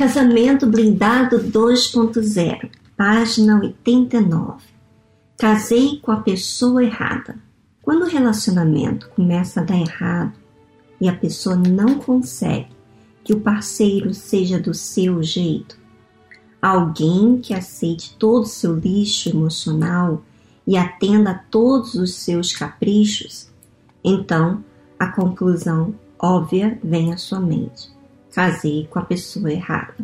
Casamento Blindado 2.0, página 89. Casei com a pessoa errada. Quando o relacionamento começa a dar errado e a pessoa não consegue que o parceiro seja do seu jeito, alguém que aceite todo o seu lixo emocional e atenda a todos os seus caprichos, então a conclusão óbvia vem à sua mente. Casei com a pessoa errada.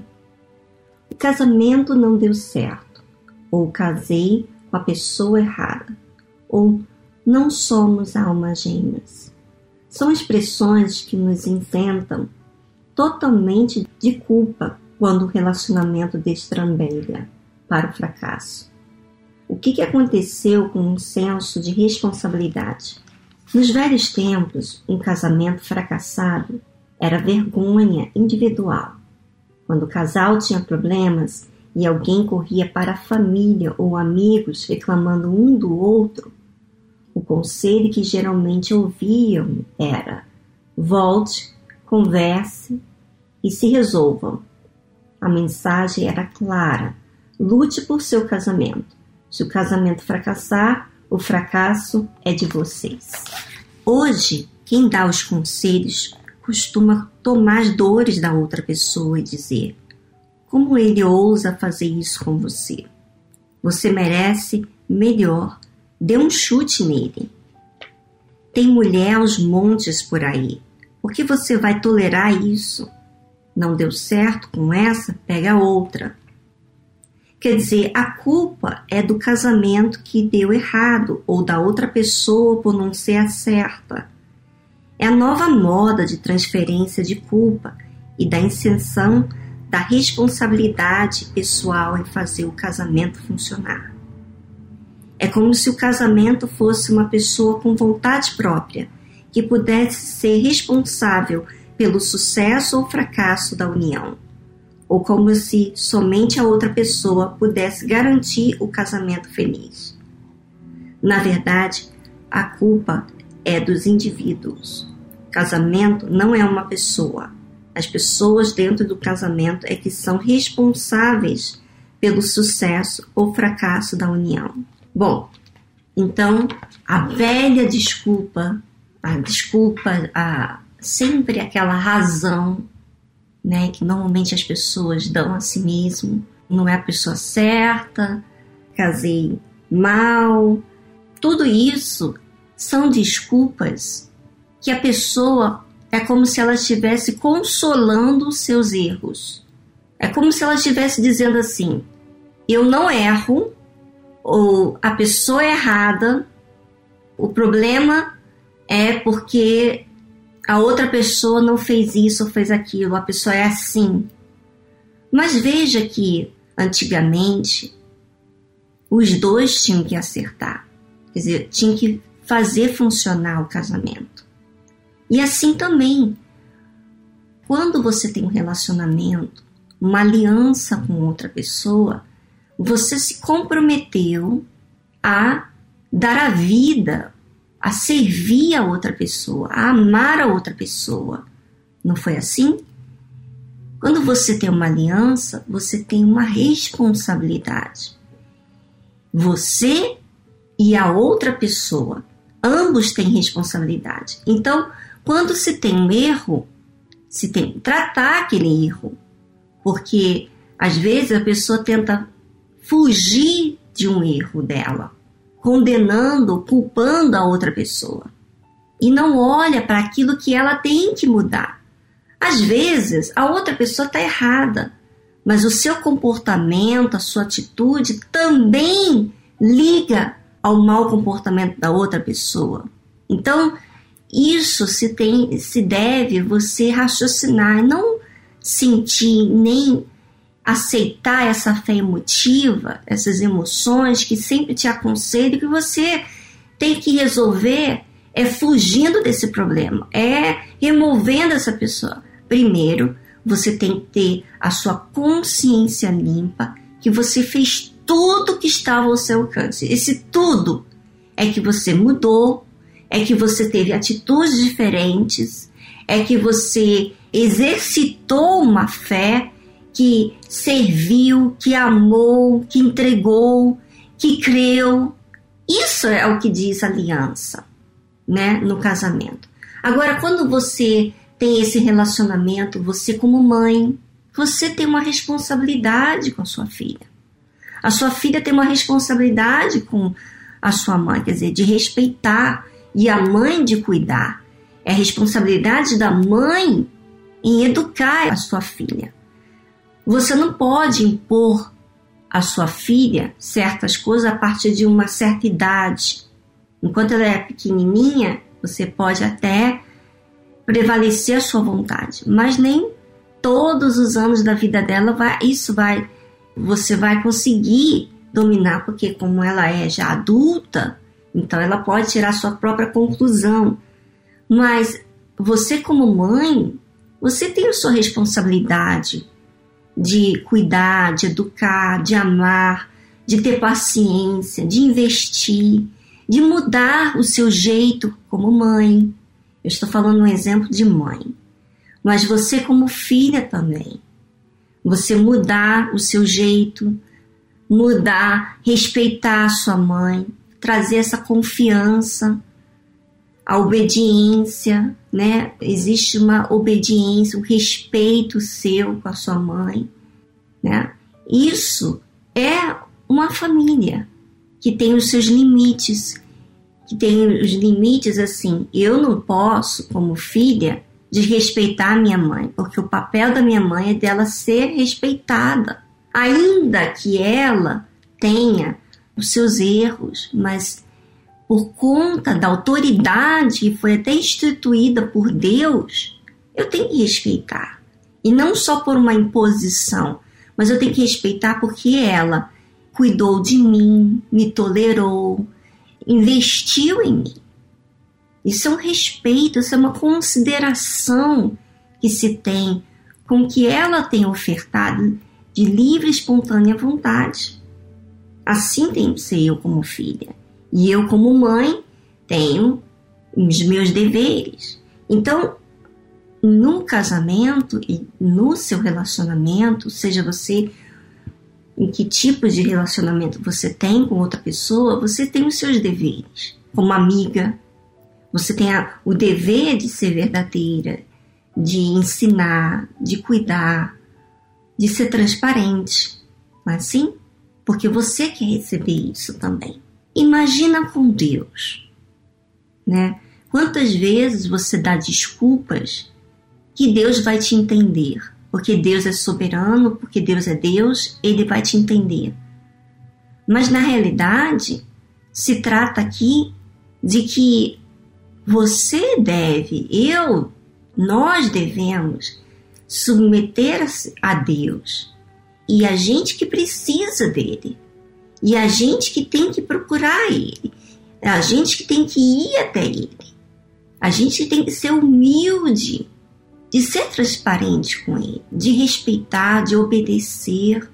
O casamento não deu certo, ou casei com a pessoa errada, ou não somos almas gêmeas. São expressões que nos inventam totalmente de culpa quando o relacionamento destrambelha para o fracasso. O que, que aconteceu com um senso de responsabilidade? Nos velhos tempos, um casamento fracassado era vergonha individual. Quando o casal tinha problemas e alguém corria para a família ou amigos reclamando um do outro, o conselho que geralmente ouviam era: volte, converse e se resolvam. A mensagem era clara: lute por seu casamento. Se o casamento fracassar, o fracasso é de vocês. Hoje, quem dá os conselhos costuma tomar as dores da outra pessoa e dizer: Como ele ousa fazer isso com você? Você merece melhor. Dê um chute nele. Tem mulher aos montes por aí. Por que você vai tolerar isso? Não deu certo com essa? Pega outra. Quer dizer, a culpa é do casamento que deu errado ou da outra pessoa por não ser a certa. É a nova moda de transferência de culpa e da inserção da responsabilidade pessoal em fazer o casamento funcionar. É como se o casamento fosse uma pessoa com vontade própria, que pudesse ser responsável pelo sucesso ou fracasso da união ou como se somente a outra pessoa pudesse garantir o casamento feliz. Na verdade, a culpa é dos indivíduos. Casamento não é uma pessoa. As pessoas dentro do casamento é que são responsáveis pelo sucesso ou fracasso da união. Bom, então a velha desculpa, a desculpa, a sempre aquela razão né, que normalmente as pessoas dão a si mesmo. Não é a pessoa certa, casei mal. Tudo isso são desculpas que a pessoa é como se ela estivesse consolando os seus erros. É como se ela estivesse dizendo assim: eu não erro, ou a pessoa é errada, o problema é porque a outra pessoa não fez isso ou fez aquilo, a pessoa é assim. Mas veja que antigamente os dois tinham que acertar, quer dizer, tinham que fazer funcionar o casamento. E assim também, quando você tem um relacionamento, uma aliança com outra pessoa, você se comprometeu a dar a vida a servir a outra pessoa, a amar a outra pessoa. Não foi assim? Quando você tem uma aliança, você tem uma responsabilidade. Você e a outra pessoa, ambos têm responsabilidade. Então, quando se tem um erro, se tem tratar aquele erro, porque às vezes a pessoa tenta fugir de um erro dela condenando, culpando a outra pessoa. E não olha para aquilo que ela tem que mudar. Às vezes, a outra pessoa está errada, mas o seu comportamento, a sua atitude também liga ao mau comportamento da outra pessoa. Então, isso se tem, se deve você raciocinar, não sentir nem aceitar essa fé emotiva, essas emoções que sempre te aconselho que você tem que resolver é fugindo desse problema, é removendo essa pessoa. Primeiro, você tem que ter a sua consciência limpa, que você fez tudo que estava ao seu alcance. Esse tudo é que você mudou, é que você teve atitudes diferentes, é que você exercitou uma fé que serviu, que amou, que entregou, que creu. Isso é o que diz aliança, né, no casamento. Agora, quando você tem esse relacionamento, você como mãe, você tem uma responsabilidade com a sua filha. A sua filha tem uma responsabilidade com a sua mãe, quer dizer, de respeitar e a mãe de cuidar. É responsabilidade da mãe em educar a sua filha. Você não pode impor à sua filha certas coisas a partir de uma certa idade. Enquanto ela é pequenininha, você pode até prevalecer a sua vontade, mas nem todos os anos da vida dela vai, isso vai você vai conseguir dominar, porque como ela é já adulta, então ela pode tirar sua própria conclusão. Mas você como mãe, você tem a sua responsabilidade de cuidar, de educar, de amar, de ter paciência, de investir, de mudar o seu jeito como mãe. Eu estou falando um exemplo de mãe. Mas você como filha também. Você mudar o seu jeito, mudar, respeitar a sua mãe, trazer essa confiança, a obediência, né? Existe uma obediência, um respeito seu com a sua mãe, né? Isso é uma família que tem os seus limites, que tem os limites assim, eu não posso, como filha, desrespeitar minha mãe, porque o papel da minha mãe é dela ser respeitada, ainda que ela tenha os seus erros, mas por conta da autoridade que foi até instituída por Deus, eu tenho que respeitar. E não só por uma imposição, mas eu tenho que respeitar porque ela cuidou de mim, me tolerou, investiu em mim. Isso é um respeito, isso é uma consideração que se tem com o que ela tem ofertado de livre e espontânea vontade. Assim tem que ser eu como filha. E eu, como mãe, tenho os meus deveres. Então, no casamento e no seu relacionamento, seja você em que tipo de relacionamento você tem com outra pessoa, você tem os seus deveres. Como amiga, você tem a, o dever de ser verdadeira, de ensinar, de cuidar, de ser transparente. Não é assim? Porque você quer receber isso também. Imagina com Deus, né? Quantas vezes você dá desculpas que Deus vai te entender? Porque Deus é soberano, porque Deus é Deus, ele vai te entender. Mas na realidade, se trata aqui de que você deve, eu, nós devemos submeter a Deus e a gente que precisa dele. E a gente que tem que procurar Ele, a gente que tem que ir até Ele, a gente que tem que ser humilde, de ser transparente com Ele, de respeitar, de obedecer.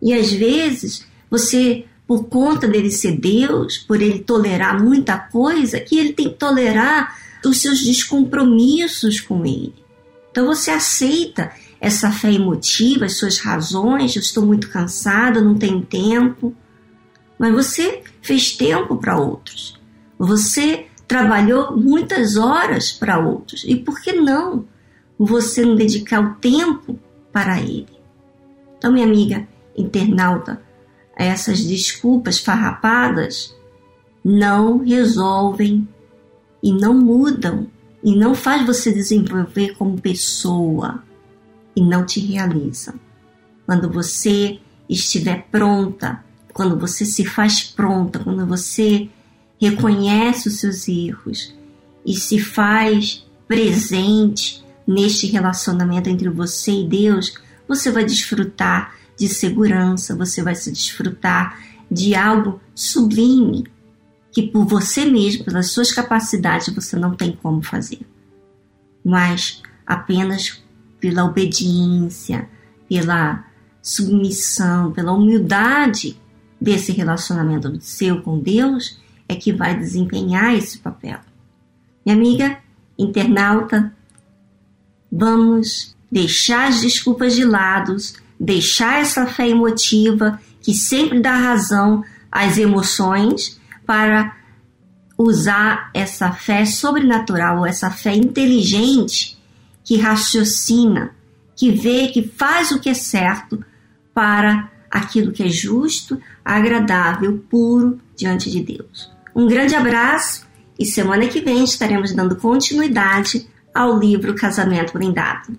E às vezes você, por conta dele ser Deus, por ele tolerar muita coisa, que ele tem que tolerar os seus descompromissos com Ele. Então você aceita essa fé emotiva, as suas razões, eu estou muito cansada, não tenho tempo. Mas você fez tempo para outros. Você trabalhou muitas horas para outros. E por que não você não dedicar o tempo para ele? Então, minha amiga internauta, essas desculpas farrapadas não resolvem e não mudam e não faz você desenvolver como pessoa e não te realiza. Quando você estiver pronta, quando você se faz pronta, quando você reconhece os seus erros e se faz presente neste relacionamento entre você e Deus, você vai desfrutar de segurança, você vai se desfrutar de algo sublime que por você mesmo, pelas suas capacidades, você não tem como fazer. Mas apenas pela obediência, pela submissão, pela humildade desse relacionamento seu com Deus, é que vai desempenhar esse papel. Minha amiga internauta, vamos deixar as desculpas de lado, deixar essa fé emotiva que sempre dá razão às emoções para usar essa fé sobrenatural, essa fé inteligente que raciocina, que vê, que faz o que é certo para aquilo que é justo, agradável, puro diante de Deus. Um grande abraço e semana que vem estaremos dando continuidade ao livro Casamento Blindado.